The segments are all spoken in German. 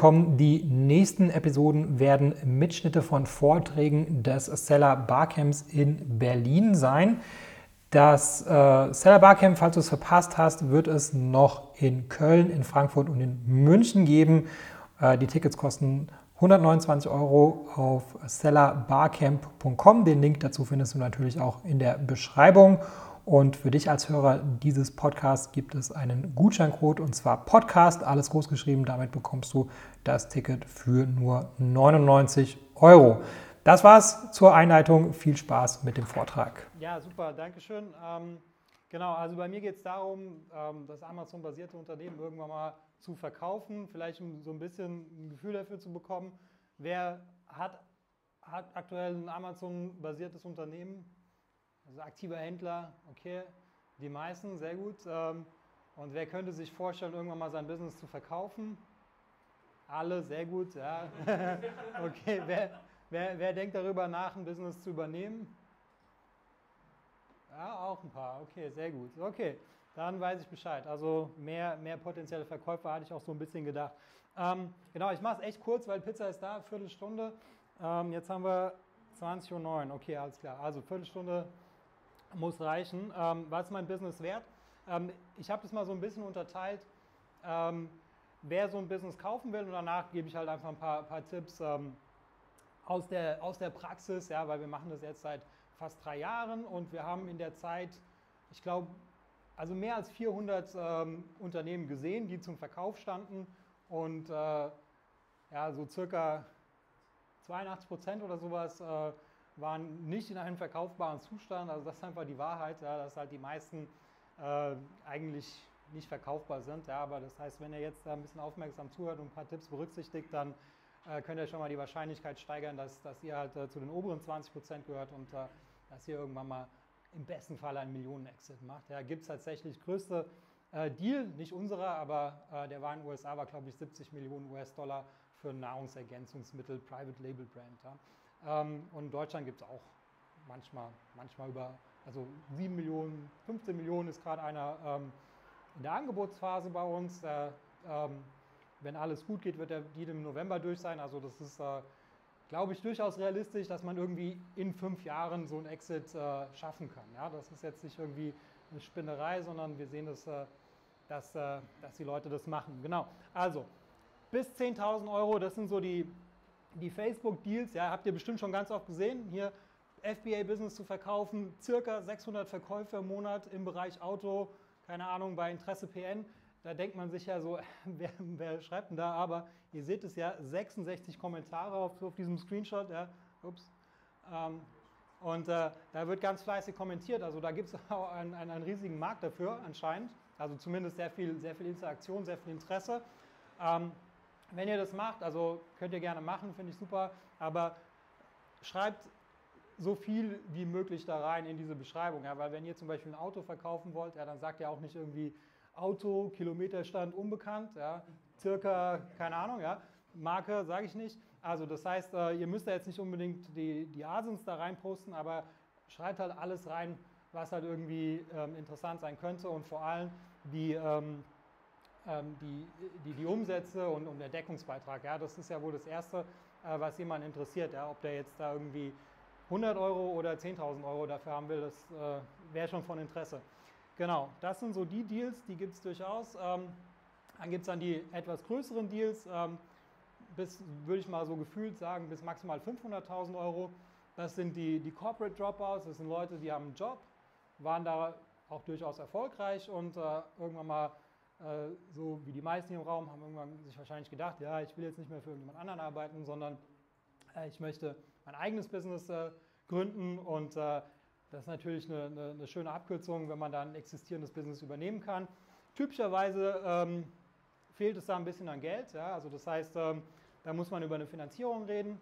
kommen. Die nächsten Episoden werden Mitschnitte von Vorträgen des Seller Barcamps in Berlin sein. Das äh, Seller Barcamp, falls du es verpasst hast, wird es noch in Köln, in Frankfurt und in München geben. Äh, die Tickets kosten 129 Euro auf sellerbarcamp.com. Den Link dazu findest du natürlich auch in der Beschreibung. Und für dich als Hörer dieses Podcasts gibt es einen Gutscheincode und zwar Podcast, alles groß geschrieben. Damit bekommst du das Ticket für nur 99 Euro. Das war's zur Einleitung. Viel Spaß mit dem Vortrag. Ja, super, danke schön. Ähm, genau, also bei mir geht es darum, ähm, das Amazon-basierte Unternehmen irgendwann mal zu verkaufen, vielleicht um so ein bisschen ein Gefühl dafür zu bekommen, wer hat, hat aktuell ein Amazon-basiertes Unternehmen, also aktiver Händler, okay, die meisten, sehr gut. Ähm, und wer könnte sich vorstellen, irgendwann mal sein Business zu verkaufen? Alle, sehr gut, ja. okay, wer, wer, wer denkt darüber nach, ein Business zu übernehmen? Ja, auch ein paar, okay, sehr gut. Okay, dann weiß ich Bescheid. Also mehr, mehr potenzielle Verkäufer hatte ich auch so ein bisschen gedacht. Ähm, genau, ich mache es echt kurz, weil Pizza ist da, Viertelstunde. Ähm, jetzt haben wir 20.09 Uhr, okay, alles klar. Also Viertelstunde muss reichen. Ähm, was ist mein Business wert? Ähm, ich habe das mal so ein bisschen unterteilt, ähm, wer so ein Business kaufen will und danach gebe ich halt einfach ein paar, paar Tipps ähm, aus, der, aus der Praxis, ja, weil wir machen das jetzt seit fast drei Jahren und wir haben in der Zeit, ich glaube, also mehr als 400 ähm, Unternehmen gesehen, die zum Verkauf standen und äh, ja, so circa 82 Prozent oder sowas äh, waren nicht in einem verkaufbaren Zustand. Also das ist einfach die Wahrheit, ja, dass halt die meisten äh, eigentlich nicht verkaufbar sind. Ja, aber das heißt, wenn ihr jetzt da ein bisschen aufmerksam zuhört und ein paar Tipps berücksichtigt, dann äh, könnt ihr schon mal die Wahrscheinlichkeit steigern, dass, dass ihr halt äh, zu den oberen 20 Prozent gehört und äh, dass ihr irgendwann mal im besten Fall einen Millionen-Exit macht. Ja, gibt es tatsächlich größte äh, Deal, nicht unserer, aber äh, der war in den USA, war glaube ich 70 Millionen US-Dollar für Nahrungsergänzungsmittel, Private Label Brand. Ja. Ähm, und in Deutschland gibt es auch manchmal, manchmal über, also 7 Millionen, 15 Millionen ist gerade einer ähm, in der Angebotsphase bei uns. Äh, ähm, wenn alles gut geht, wird der Deal im November durch sein. Also das ist, äh, glaube ich, durchaus realistisch, dass man irgendwie in fünf Jahren so ein Exit äh, schaffen kann. Ja, das ist jetzt nicht irgendwie eine Spinnerei, sondern wir sehen, dass, äh, dass, äh, dass die Leute das machen. Genau. Also bis 10.000 Euro, das sind so die die Facebook-Deals, ja, habt ihr bestimmt schon ganz oft gesehen, hier FBA-Business zu verkaufen, circa 600 Verkäufe im Monat im Bereich Auto, keine Ahnung, bei Interesse PN. Da denkt man sich ja so, wer, wer schreibt denn da? Aber ihr seht es ja, 66 Kommentare auf, auf diesem Screenshot. Ja, ups. Ähm, und äh, da wird ganz fleißig kommentiert. Also da gibt es auch einen, einen, einen, riesigen Markt dafür anscheinend. Also zumindest sehr viel, sehr viel Interaktion, sehr viel Interesse. Ähm, wenn ihr das macht, also könnt ihr gerne machen, finde ich super, aber schreibt so viel wie möglich da rein in diese Beschreibung. Ja, weil wenn ihr zum Beispiel ein Auto verkaufen wollt, ja, dann sagt ihr auch nicht irgendwie Auto, Kilometerstand unbekannt, ja, circa, keine Ahnung, ja, Marke sage ich nicht. Also das heißt, äh, ihr müsst da jetzt nicht unbedingt die, die Asins da rein posten, aber schreibt halt alles rein, was halt irgendwie ähm, interessant sein könnte und vor allem die ähm, die, die, die Umsätze und, und der Deckungsbeitrag. Ja, das ist ja wohl das Erste, äh, was jemand interessiert. Ja, ob der jetzt da irgendwie 100 Euro oder 10.000 Euro dafür haben will, das äh, wäre schon von Interesse. Genau, das sind so die Deals, die gibt es durchaus. Ähm, dann gibt es dann die etwas größeren Deals, ähm, bis, würde ich mal so gefühlt sagen, bis maximal 500.000 Euro. Das sind die, die Corporate Dropouts, das sind Leute, die haben einen Job, waren da auch durchaus erfolgreich und äh, irgendwann mal äh, so wie die meisten hier im Raum haben irgendwann sich wahrscheinlich gedacht, ja, ich will jetzt nicht mehr für jemand anderen arbeiten, sondern äh, ich möchte mein eigenes Business äh, gründen und das ist natürlich eine, eine, eine, schöne Abkürzung, wenn man da ein existierendes Business übernehmen kann. Typischerweise ähm, fehlt es da ein bisschen an Geld, ja, also das heißt, ähm, da muss man über eine Finanzierung reden,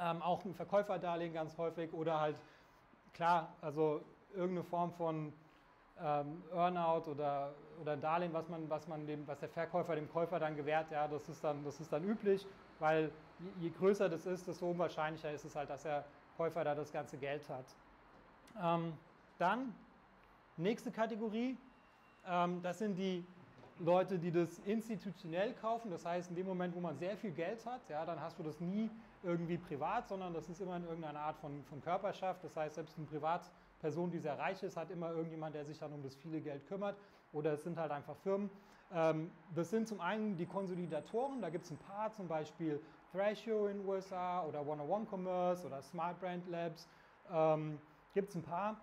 ähm, auch ein Verkäuferdarlehen ganz häufig oder halt, klar, also irgendeine Form von ähm, Earnout oder, oder Darlehen, was, man, was, man dem, was der Verkäufer dem Käufer dann gewährt, ja, das ist dann, das ist dann üblich, weil je, je größer das ist, desto unwahrscheinlicher ist es halt, dass der Käufer da das ganze Geld hat. Ähm, dann, nächste Kategorie, ähm, das sind die Leute, die das institutionell kaufen, das heißt in dem Moment, wo man sehr viel Geld hat, ja, dann hast du das nie irgendwie privat, sondern das ist immer in irgendeiner Art von, von Körperschaft. Das heißt, selbst eine Privatperson, die sehr reich ist, hat immer irgendjemand, der sich dann um das viele Geld kümmert. Oder es sind halt einfach Firmen. Ähm, das sind zum einen die Konsolidatoren, da gibt es ein paar, zum Beispiel Thrasio in den USA oder 101 Commerce oder Smart Brand Labs. Ähm, gibt es ein paar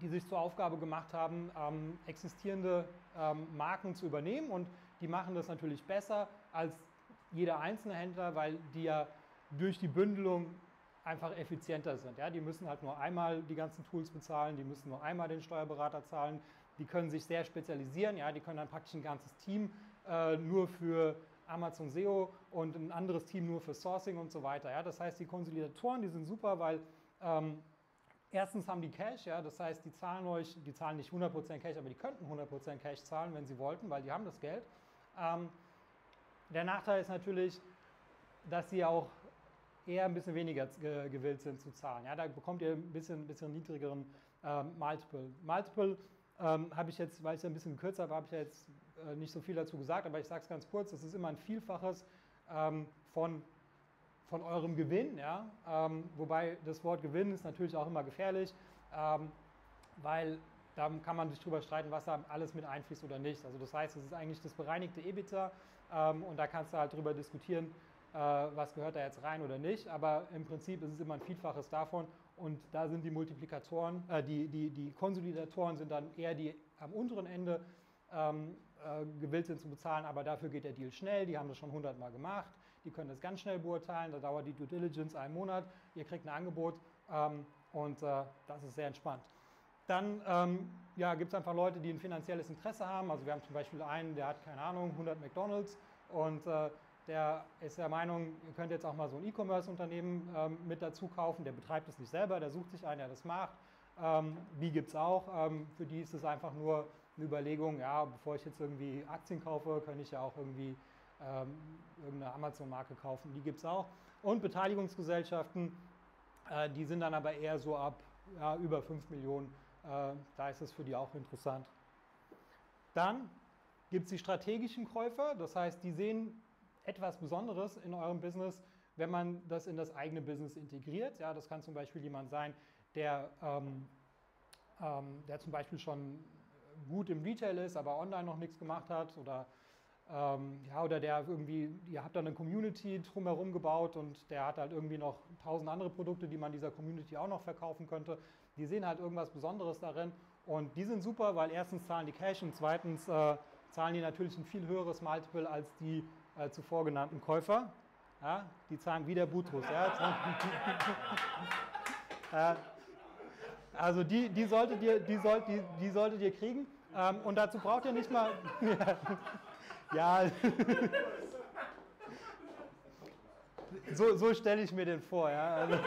die sich zur Aufgabe gemacht haben, ähm, existierende ähm, Marken zu übernehmen und die machen das natürlich besser als jeder einzelne Händler, weil die ja durch die Bündelung einfach effizienter sind. Ja? Die müssen halt nur einmal die ganzen Tools bezahlen, die müssen nur einmal den Steuerberater zahlen, die können sich sehr spezialisieren, ja? die können dann praktisch ein ganzes Team äh, nur für Amazon SEO und ein anderes Team nur für Sourcing und so weiter. Ja? Das heißt, die Konsolidatoren, die sind super, weil ähm, Erstens haben die Cash, ja, das heißt, die zahlen euch, die zahlen nicht 100% Cash, aber die könnten 100% Cash zahlen, wenn sie wollten, weil die haben das Geld. Ähm, der Nachteil ist natürlich, dass sie auch eher ein bisschen weniger gewillt sind zu zahlen. Ja, da bekommt ihr ein bisschen, bisschen niedrigeren ähm, Multiple. Multiple ähm, habe ich jetzt, weil ich es ein bisschen gekürzt habe, habe ich jetzt äh, nicht so viel dazu gesagt, aber ich sage es ganz kurz, das ist immer ein Vielfaches ähm, von von eurem Gewinn. Ja? Ähm, wobei das Wort Gewinn ist natürlich auch immer gefährlich, ähm, weil da kann man sich drüber streiten, was da alles mit einfließt oder nicht. Also das heißt, es ist eigentlich das bereinigte EBITDA ähm, und da kannst du halt drüber diskutieren, äh, was gehört da jetzt rein oder nicht. Aber im Prinzip ist es immer ein Vielfaches davon und da sind die Multiplikatoren, äh, die, die, die Konsolidatoren sind dann eher die am unteren Ende ähm, äh, gewillt sind zu bezahlen, aber dafür geht der Deal schnell, die haben das schon 100 Mal gemacht, die können das ganz schnell beurteilen, da dauert die Due Diligence einen Monat, ihr kriegt ein Angebot ähm, und äh, das ist sehr entspannt. Dann ähm, ja, gibt es einfach Leute, die ein finanzielles Interesse haben. Also wir haben zum Beispiel einen, der hat, keine Ahnung, 100 McDonalds und äh, der ist der Meinung, ihr könnt jetzt auch mal so ein E-Commerce-Unternehmen ähm, mit dazu kaufen. Der betreibt es nicht selber, der sucht sich einen, der das macht. Ähm, die gibt es auch. Ähm, für die ist es einfach nur eine Überlegung, ja, bevor ich jetzt irgendwie Aktien kaufe, kann ich ja auch irgendwie ähm, irgendeine Amazon-Marke kaufen. Die gibt es auch. Und Beteiligungsgesellschaften, äh, die sind dann aber eher so ab ja, über 5 Millionen. Äh, da ist es für die auch interessant. Dann gibt es die strategischen Käufer, das heißt, die sehen etwas Besonderes in eurem Business, wenn man das in das eigene Business integriert. Ja, das kann zum Beispiel jemand sein, der, ähm, ähm, der zum Beispiel schon gut im Retail ist, aber online noch nichts gemacht hat oder ähm, ja, oder der irgendwie, ihr habt da eine Community drumherum gebaut und der hat halt irgendwie noch tausend andere Produkte, die man dieser Community auch noch verkaufen könnte. Die sehen halt irgendwas Besonderes darin und die sind super, weil erstens zahlen die Cash und zweitens äh, zahlen die natürlich ein viel höheres Multiple als die äh, zuvor genannten Käufer. Ja, die zahlen wie der Butrus. Ja, Also die, die, solltet, ihr, die, sollt, die, die solltet ihr kriegen. Ähm, und dazu braucht ihr nicht mal. ja. so, so stelle ich mir den vor. Ja. Also,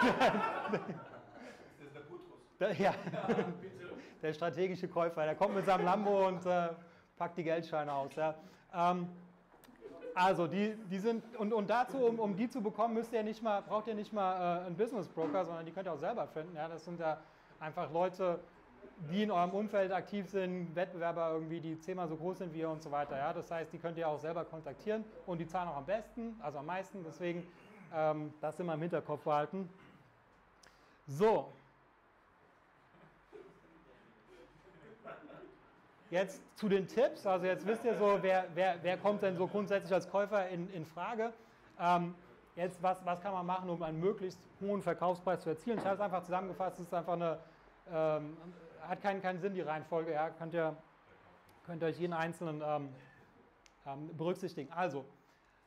der ja, der strategische Käufer, der kommt mit seinem Lambo und äh, packt die Geldscheine aus. Ja. Ähm, also die, die sind, und, und dazu, um, um die zu bekommen, müsst ihr nicht mal, braucht ihr nicht mal äh, einen Business Broker, sondern die könnt ihr auch selber finden. Ja. Das sind ja einfach Leute, die in eurem Umfeld aktiv sind, Wettbewerber irgendwie, die zehnmal so groß sind wie ihr und so weiter. Ja? Das heißt, die könnt ihr auch selber kontaktieren und die zahlen auch am besten, also am meisten. Deswegen ähm, das immer im Hinterkopf behalten. So. Jetzt zu den Tipps. Also jetzt wisst ihr so, wer, wer, wer kommt denn so grundsätzlich als Käufer in, in Frage. Ähm, jetzt, was, was kann man machen, um einen möglichst hohen Verkaufspreis zu erzielen? Ich habe es einfach zusammengefasst, es ist einfach eine ähm, hat keinen, keinen Sinn, die Reihenfolge. Ja, könnt, ihr, könnt euch jeden einzelnen ähm, ähm, berücksichtigen. Also,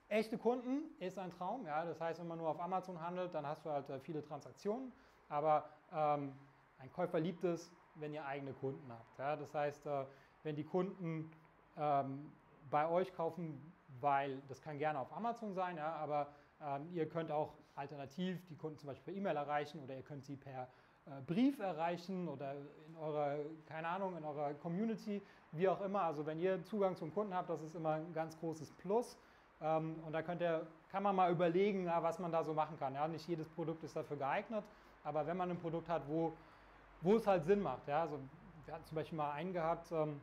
echte Kunden ist ein Traum. Ja, das heißt, wenn man nur auf Amazon handelt, dann hast du halt äh, viele Transaktionen. Aber ähm, ein Käufer liebt es, wenn ihr eigene Kunden habt. Ja, das heißt, äh, wenn die Kunden ähm, bei euch kaufen, weil das kann gerne auf Amazon sein, ja, aber ähm, ihr könnt auch alternativ die Kunden zum Beispiel per E-Mail erreichen oder ihr könnt sie per äh, Brief erreichen oder in eurer, keine Ahnung, in eurer Community, wie auch immer. Also wenn ihr Zugang zum Kunden habt, das ist immer ein ganz großes Plus. Ähm, und da könnt ihr, kann man mal überlegen, was man da so machen kann. Ja, nicht jedes Produkt ist dafür geeignet, aber wenn man ein Produkt hat, wo, wo es halt Sinn macht. Ja, also wir hatten zum Beispiel mal einen gehabt, ähm,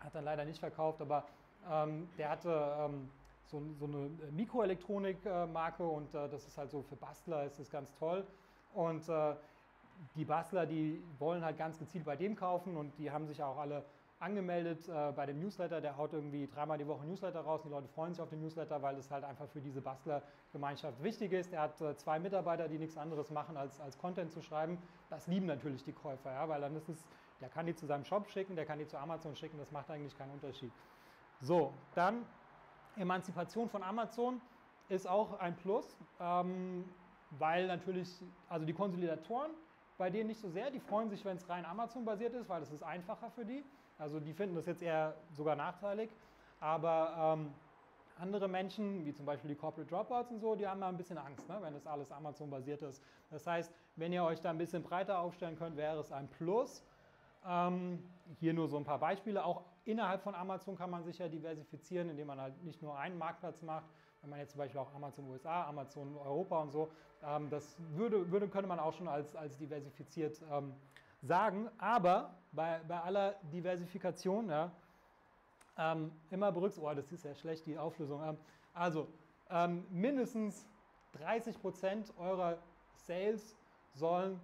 hat dann leider nicht verkauft, aber ähm, der hatte ähm, so, so, eine Mikroelektronik-Marke und äh, das ist halt so für Bastler ist das ganz toll. Und äh, die Bastler, die wollen halt ganz gezielt bei dem kaufen und die haben sich auch alle angemeldet äh, bei dem Newsletter. Der haut irgendwie dreimal die Woche Newsletter raus. Die Leute freuen sich auf den Newsletter, weil es halt einfach für diese Bastlergemeinschaft wichtig ist. Er hat äh, zwei Mitarbeiter, die nichts anderes machen, als, als Content zu schreiben. Das lieben natürlich die Käufer, ja, weil dann ist es, der kann die zu seinem Shop schicken, der kann die zu Amazon schicken. Das macht eigentlich keinen Unterschied. So, dann Emanzipation von Amazon ist auch ein Plus, ähm, weil natürlich, also die Konsolidatoren, bei denen nicht so sehr, die freuen sich, wenn es rein Amazon-basiert ist, weil das ist einfacher für die. Also die finden das jetzt eher sogar nachteilig. Aber ähm, andere Menschen, wie zum Beispiel die Corporate Dropouts und so, die haben mal ein bisschen Angst, ne, wenn das alles Amazon-basiert ist. Das heißt, wenn ihr euch da ein bisschen breiter aufstellen könnt, wäre es ein Plus. Ähm, hier nur so ein paar Beispiele. Auch innerhalb von Amazon kann man sich ja diversifizieren, indem man halt nicht nur einen Marktplatz macht. Wenn man jetzt zum Beispiel auch Amazon USA, Amazon Europa und so, ähm, das würde, würde, könnte man auch schon als, als diversifiziert ähm, sagen. Aber bei, bei aller Diversifikation, ja, ähm, immer berücksichtigen, oh, das ist ja schlecht, die Auflösung. Ähm, also ähm, mindestens 30 Prozent eurer Sales sollen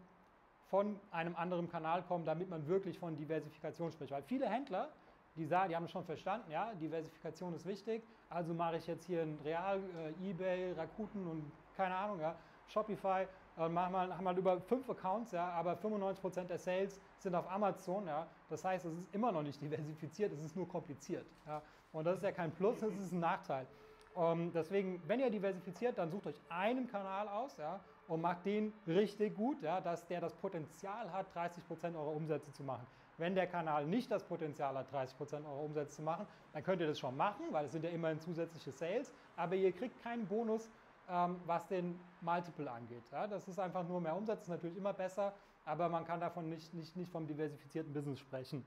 von einem anderen Kanal kommen, damit man wirklich von Diversifikation spricht. Weil viele Händler, die sagen, die haben schon verstanden, ja, Diversifikation ist wichtig, also mache ich jetzt hier ein Real, äh, Ebay, Rakuten und keine Ahnung, ja, Shopify, äh, machen wir, haben wir über fünf Accounts, ja, aber 95% der Sales sind auf Amazon. Ja. Das heißt, es ist immer noch nicht diversifiziert, es ist nur kompliziert. Ja. Und das ist ja kein Plus, das ist ein Nachteil. Ähm, deswegen, wenn ihr diversifiziert, dann sucht euch einen Kanal aus ja, und macht den richtig gut, ja, dass der das Potenzial hat, 30% eurer Umsätze zu machen. Wenn der Kanal nicht das Potenzial hat, 30% eurer Umsätze zu machen, dann könnt ihr das schon machen, weil es sind ja immerhin zusätzliche Sales, aber ihr kriegt keinen Bonus ähm, was den Multiple angeht. Ja, das ist einfach nur mehr Umsatz, ist natürlich immer besser, aber man kann davon nicht, nicht, nicht vom diversifizierten Business sprechen.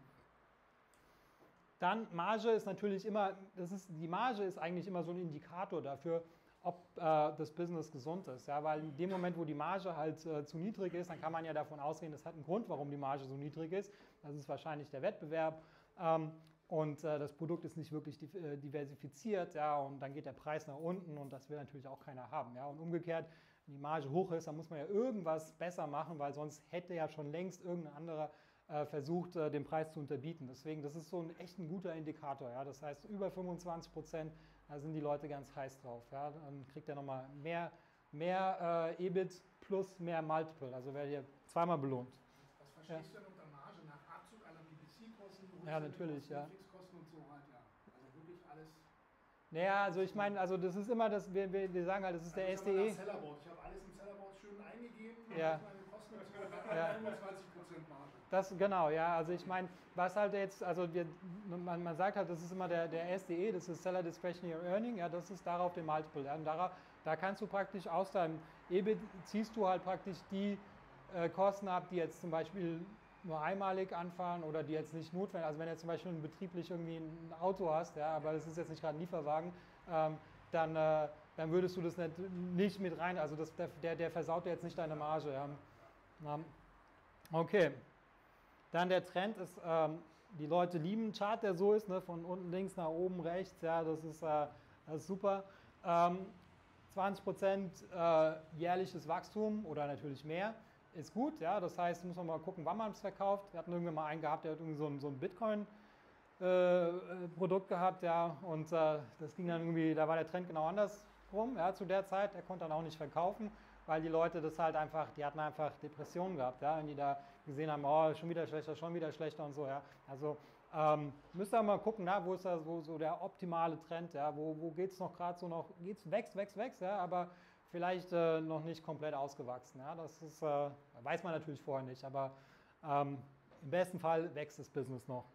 Dann Marge ist natürlich immer, das ist, die Marge ist eigentlich immer so ein Indikator dafür, ob äh, das Business gesund ist. Ja, weil in dem Moment, wo die Marge halt äh, zu niedrig ist, dann kann man ja davon ausgehen, das hat einen Grund, warum die Marge so niedrig ist. Das ist wahrscheinlich der Wettbewerb. Ähm, und äh, das Produkt ist nicht wirklich äh, diversifiziert, ja, und dann geht der Preis nach unten und das will natürlich auch keiner haben, ja. Und umgekehrt, wenn die Marge hoch ist, dann muss man ja irgendwas besser machen, weil sonst hätte ja schon längst irgendein anderer versucht, äh, den Preis zu unterbieten. Deswegen, das ist so ein echt ein guter Indikator, ja. Das heißt, über 25 Prozent, da sind die Leute ganz heiß drauf, ja. Dann kriegt er nochmal mehr, mehr äh, EBIT plus mehr Multiple, also werdet ihr zweimal belohnt. Was verstehst ja. du denn unter Marge nach Abzug aller BBC-Kosten? Ja, natürlich, ja. Fixkosten und so halt, ja. Also wirklich alles. Naja, also ich meine, also das ist immer das, wir, wir, sagen halt, das ist also der SDE. Ich habe alles im Sellerboard schön eingegeben, ja. meine Kosten ja. 25% Marge. Das genau, ja. Also ich meine, was halt jetzt, also wir, man, man sagt halt, das ist immer der, der SDE, das ist Seller Discretionary Earning, ja, das ist darauf den Multiple. Ja, und darauf, da kannst du praktisch aus deinem EBIT ziehst du halt praktisch die äh, Kosten ab, die jetzt zum Beispiel nur einmalig anfahren oder die jetzt nicht notwendig, also wenn du zum Beispiel betrieblich irgendwie ein Auto hast, ja, aber das ist jetzt nicht gerade ein Lieferwagen, ähm, dann, äh, dann würdest du das nicht, nicht mit rein, also das, der, der versaut jetzt nicht deine Marge. Ja. Okay, dann der Trend ist, ähm, die Leute lieben einen Chart, der so ist, ne, von unten links nach oben rechts, ja, das ist, äh, das ist super. Ähm, 20% äh, jährliches Wachstum oder natürlich mehr ist gut. Ja? Das heißt, muss man mal gucken, wann man es verkauft. Wir hatten irgendwann mal einen gehabt, der hat irgendwie so ein, so ein Bitcoin-Produkt äh, gehabt, ja, und äh, das ging dann irgendwie, da war der Trend genau andersrum, ja, zu der Zeit. Der konnte dann auch nicht verkaufen, weil die Leute das halt einfach, die hatten einfach Depressionen gehabt, ja, wenn die da gesehen haben, oh, schon wieder schlechter, schon wieder schlechter und so, ja. Also ähm, müsst ihr mal gucken, na, wo ist da so, so der optimale Trend, ja, wo, wo geht es noch gerade so noch, geht's, wächst, wächst, wächst, ja, aber vielleicht äh, noch nicht komplett ausgewachsen. Ja? Das ist, äh, weiß man natürlich vorher nicht, aber ähm, im besten Fall wächst das Business noch.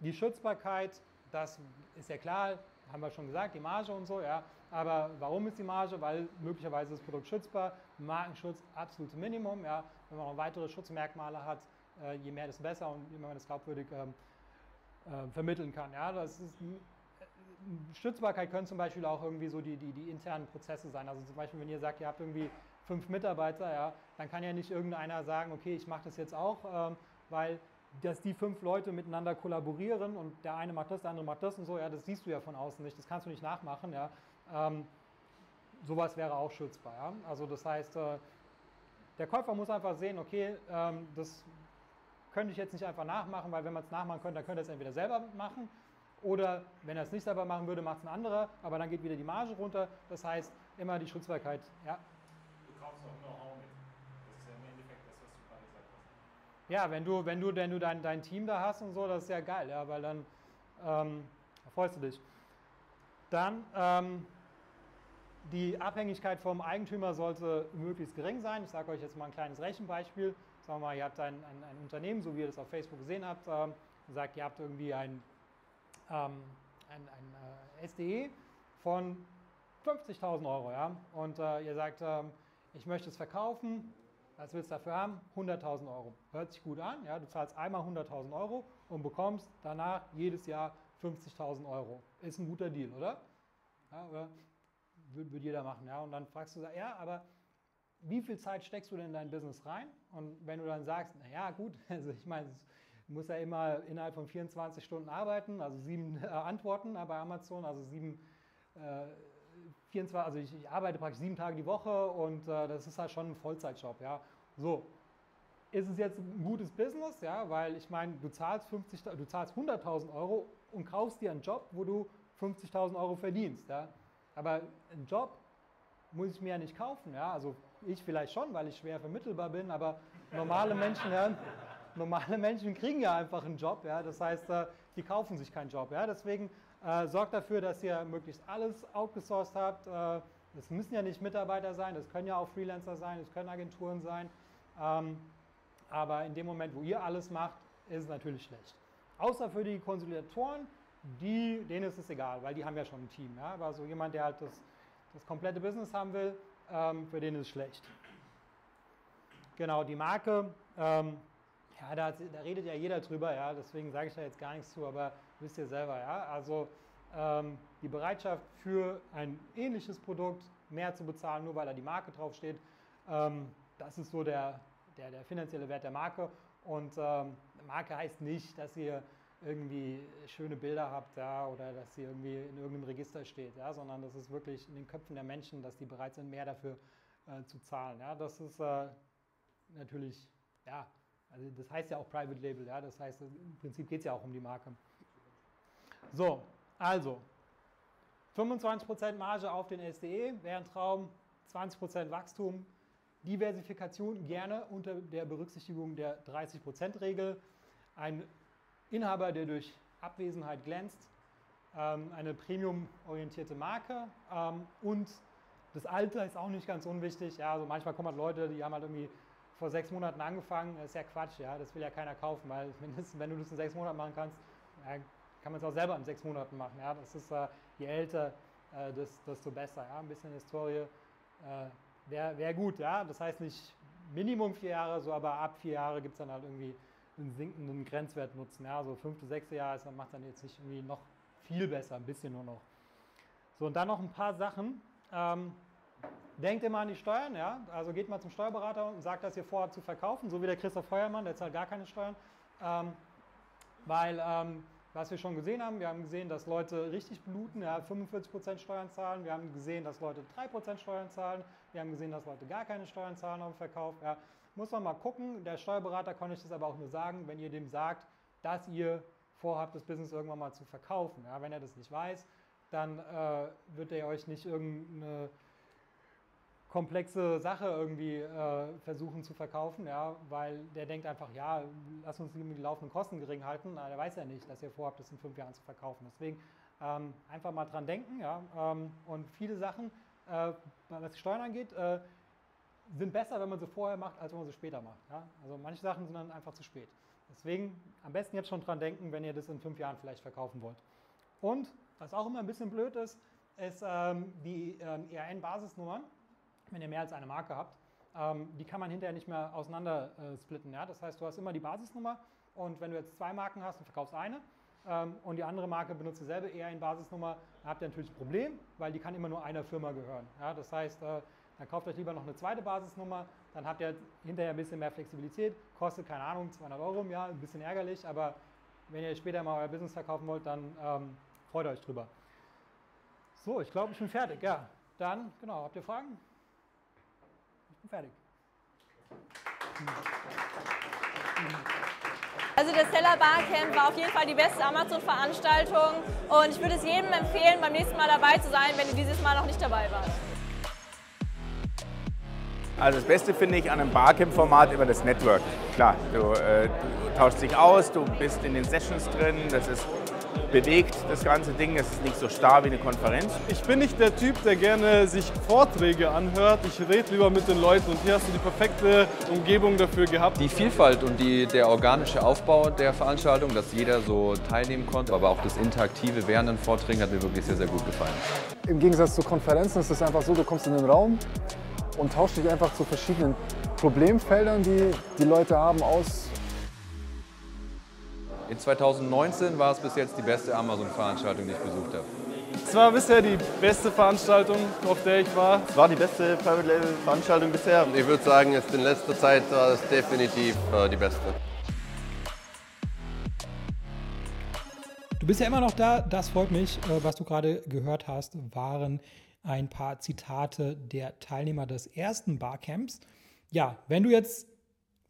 Die Schützbarkeit, das ist ja klar, haben wir schon gesagt, die Marge und so, ja. Aber warum ist die Marge? Weil möglicherweise das Produkt schützbar, Markenschutz absolute Minimum, ja. Wenn man noch weitere Schutzmerkmale hat, äh, je mehr, desto besser und je mehr man das glaubwürdig ähm, äh, vermitteln kann. Ja. Das ist Stützbarkeit können zum Beispiel auch irgendwie so die, die, die internen Prozesse sein. Also zum Beispiel, wenn ihr sagt, ihr habt irgendwie fünf Mitarbeiter, ja, dann kann ja nicht irgendeiner sagen, okay, ich mache das jetzt auch, ähm, weil dass die fünf Leute miteinander kollaborieren und der eine macht das, der andere macht das und so, ja, das siehst du ja von außen nicht, das kannst du nicht nachmachen, ja. Ähm, sowas wäre auch schützbar, ja. Also das heißt, äh, der Käufer muss einfach sehen, okay, ähm, das könnte ich jetzt nicht einfach nachmachen, weil wenn man es nachmachen könnte, dann könnte er es entweder selber machen oder wenn er es nicht selber machen würde, macht es ein anderer, aber dann geht wieder die Marge runter. Das heißt, immer die Schützbarkeit, ja. Du kaufst auch Know-how mit. Das ist ja im Endeffekt das, was du gerade gesagt hast. Ja, wenn du, wenn du, wenn du dein, dein Team da hast und so, das ist ja geil, ja, weil dann ähm, freust du dich. Dann ähm, die Abhängigkeit vom Eigentümer sollte möglichst gering sein. Ich sage euch jetzt mal ein kleines Rechenbeispiel. Sagen wir mal, ihr habt ein, ein, ein Unternehmen, so wie ihr das auf Facebook gesehen habt, ähm, sagt, ihr habt irgendwie ein, ähm, ein, ein äh, SDE von 50.000 Euro. Ja? Und äh, ihr sagt, ähm, ich möchte es verkaufen, was willst du dafür haben? 100.000 Euro. Hört sich gut an, ja? du zahlst einmal 100.000 Euro und bekommst danach jedes Jahr 50.000 Euro. Ist ein guter Deal, oder? Ja, oder? Würde, jeder machen. Ja? Und dann fragst du, ja, aber wie viel Zeit steckst du denn in dein Business rein? Und wenn du dann sagst, naja, gut, also ich meine, du musst ja immer innerhalb von 24 Stunden arbeiten, also sieben äh, Antworten bei Amazon, also sieben, äh, 24, also ich, ich, arbeite praktisch sieben Tage die Woche und äh, das ist halt schon ein Vollzeitjob, ja. So, ist es jetzt ein gutes Business, ja, weil ich meine, du zahlst 50, du zahlst 100.000 Euro und kaufst dir einen Job, wo du 50.000 Euro verdienst, ja. Aber einen Job muss ich mir ja nicht kaufen, ja. Also ich vielleicht schon, weil ich schwer vermittelbar bin, aber normale Menschen, ja, normale Menschen kriegen ja einfach einen Job, ja. Das heißt, äh, die kaufen sich keinen Job, ja. Deswegen äh, sorgt dafür, dass ihr möglichst alles outgesourced habt. Äh, das müssen ja nicht Mitarbeiter sein, das können ja auch Freelancer sein, das können Agenturen sein. Ähm, aber in dem Moment, wo ihr alles macht, ist es natürlich schlecht. Außer für die Konsolidatoren, die, denen ist es egal, weil die haben ja schon ein Team. Ja? Aber so jemand, der halt das, das komplette Business haben will, ähm, für den ist es schlecht. Genau, die Marke, ähm, ja, da, da, redet ja jeder drüber, ja, deswegen sage ich da jetzt gar nichts zu, aber wisst ihr selber, ja. Also ähm, die Bereitschaft für ein ähnliches Produkt mehr zu bezahlen, nur weil da die Marke draufsteht, ähm, das ist so der, der, der, finanzielle Wert der Marke. Und ähm, Marke heißt nicht, dass ihr irgendwie schöne Bilder habt ja, oder dass sie irgendwie in irgendeinem Register steht, ja, sondern das ist wirklich in den Köpfen der Menschen, dass die bereit sind, mehr dafür äh, zu zahlen. Ja. Das ist äh, natürlich, ja, also das heißt ja auch Private Label, ja, das heißt, im Prinzip geht es ja auch um die Marke. So, also 25% Marge auf den SDE wäre ein Traum, 20% Wachstum, Diversifikation gerne unter der Berücksichtigung der 30%-Regel. Ein Inhaber, der durch Abwesenheit glänzt, ähm, eine premium-orientierte Marke ähm, und das Alter ist auch nicht ganz unwichtig. Ja, also manchmal kommen halt Leute, die haben halt irgendwie vor sechs Monaten angefangen. Das ist ja Quatsch, ja, das will ja keiner kaufen, weil wenn, das, wenn du das in sechs Monaten machen kannst, kann man es auch selber in sechs Monaten machen. Ja, das ist äh, je älter, äh, desto besser. Ja, ein bisschen Historie äh, wäre wär gut. Ja, das heißt nicht Minimum vier Jahre, so aber ab vier Jahre gibt es dann halt irgendwie einen sinkenden Grenzwert nutzen. Ja, so fünfte, sechste Jahr ist, macht dann jetzt nicht irgendwie noch viel besser, ein bisschen nur noch. So, und dann noch ein paar Sachen. Ähm, denkt immer an die Steuern, ja. Also geht mal zum Steuerberater und sagt, dass ihr vorhabt zu verkaufen, so wie der Christoph Feuermann, der zahlt gar keine Steuern. Ähm, weil, ähm, was wir schon gesehen haben, wir haben gesehen, dass Leute richtig bluten, ja, 45% Steuern zahlen. Wir haben gesehen, dass Leute 3% Steuern zahlen. Wir haben gesehen, dass Leute gar keine Steuern zahlen auf Verkauf. Ja. Muss man mal gucken. Der Steuerberater kann euch das aber auch nur sagen, wenn ihr dem sagt, dass ihr vorhabt, das Business irgendwann mal zu verkaufen. Ja, wenn er das nicht weiß, dann äh, wird er euch nicht irgendeine komplexe Sache irgendwie äh, versuchen zu verkaufen, ja, weil der denkt einfach, ja, lass uns die laufenden Kosten gering halten. Aber der weiß ja nicht, dass ihr vorhabt, das in fünf Jahren zu verkaufen. Deswegen ähm, einfach mal dran denken, ja. Ähm, und viele Sachen, äh, was die Steuern angeht, äh, sind besser, wenn man sie vorher macht, als wenn man sie später macht. Ja? Also manche Sachen sind dann einfach zu spät. Deswegen am besten jetzt schon dran denken, wenn ihr das in fünf Jahren vielleicht verkaufen wollt. Und was auch immer ein bisschen blöd ist, ist ähm, die ähm, ERN-Basisnummern, wenn ihr mehr als eine Marke habt. Ähm, die kann man hinterher nicht mehr auseinander äh, splitten. Ja? Das heißt, du hast immer die Basisnummer und wenn du jetzt zwei Marken hast und verkaufst eine, ähm, und die andere Marke benutzt dieselbe EIN-Basisnummer, dann habt ihr natürlich ein Problem, weil die kann immer nur einer Firma gehören. Ja, das heißt, äh, dann kauft euch lieber noch eine zweite Basisnummer, dann habt ihr hinterher ein bisschen mehr Flexibilität, kostet keine Ahnung 200 Euro im Jahr, ein bisschen ärgerlich, aber wenn ihr später mal euer Business verkaufen wollt, dann ähm, freut euch drüber. So, ich glaube, ich bin fertig. Ja, dann, genau, habt ihr Fragen? Fertig. Also das Seller Barcamp war auf jeden Fall die beste Amazon-Veranstaltung und ich würde es jedem empfehlen, beim nächsten Mal dabei zu sein, wenn ihr dieses Mal noch nicht dabei wart. Also das Beste finde ich an einem Barcamp-Format immer das Network. Klar, du, äh, du tauschst dich aus, du bist in den Sessions drin, das ist bewegt, das ganze Ding. Es ist nicht so starr wie eine Konferenz. Ich bin nicht der Typ, der gerne sich Vorträge anhört. Ich rede lieber mit den Leuten und hier hast du die perfekte Umgebung dafür gehabt. Die Vielfalt und die, der organische Aufbau der Veranstaltung, dass jeder so teilnehmen konnte, aber auch das Interaktive während den Vorträgen hat mir wirklich sehr, sehr gut gefallen. Im Gegensatz zu Konferenzen ist es einfach so, du kommst in den Raum, und tauscht dich einfach zu verschiedenen Problemfeldern, die die Leute haben, aus. In 2019 war es bis jetzt die beste Amazon-Veranstaltung, die ich besucht habe. Es war bisher die beste Veranstaltung, auf der ich war. Es war die beste Private Label Veranstaltung bisher. Ich würde sagen, jetzt in letzter Zeit war es definitiv äh, die beste. Du bist ja immer noch da, das freut mich. Äh, was du gerade gehört hast, waren ein paar Zitate der Teilnehmer des ersten Barcamps. Ja, wenn du jetzt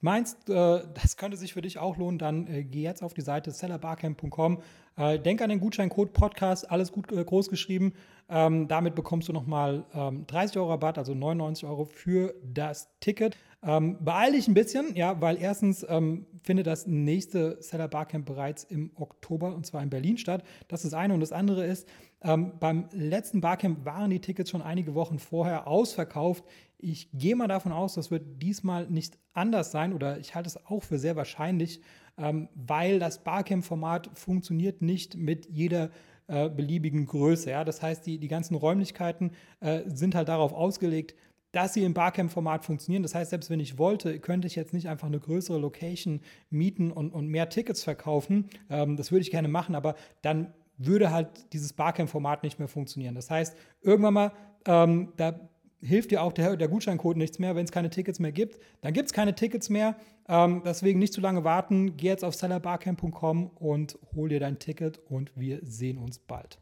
meinst, äh, das könnte sich für dich auch lohnen, dann äh, geh jetzt auf die Seite sellerbarcamp.com. Äh, denk an den Gutscheincode Podcast, alles gut äh, groß geschrieben. Ähm, damit bekommst du nochmal ähm, 30 Euro Rabatt, also 99 Euro für das Ticket. Ähm, beeil dich ein bisschen, ja, weil erstens ähm, findet das nächste Seller Barcamp bereits im Oktober und zwar in Berlin statt. Das ist das eine. Und das andere ist, ähm, beim letzten Barcamp waren die Tickets schon einige Wochen vorher ausverkauft. Ich gehe mal davon aus, das wird diesmal nicht anders sein oder ich halte es auch für sehr wahrscheinlich, ähm, weil das Barcamp-Format funktioniert nicht mit jeder äh, beliebigen Größe. Ja? Das heißt, die, die ganzen Räumlichkeiten äh, sind halt darauf ausgelegt, dass sie im Barcamp-Format funktionieren. Das heißt, selbst wenn ich wollte, könnte ich jetzt nicht einfach eine größere Location mieten und, und mehr Tickets verkaufen. Ähm, das würde ich gerne machen, aber dann würde halt dieses Barcamp-Format nicht mehr funktionieren. Das heißt, irgendwann mal, ähm, da hilft dir auch der, der Gutscheincode nichts mehr, wenn es keine Tickets mehr gibt. Dann gibt es keine Tickets mehr. Ähm, deswegen nicht zu lange warten. Geh jetzt auf sellerbarcamp.com und hol dir dein Ticket und wir sehen uns bald.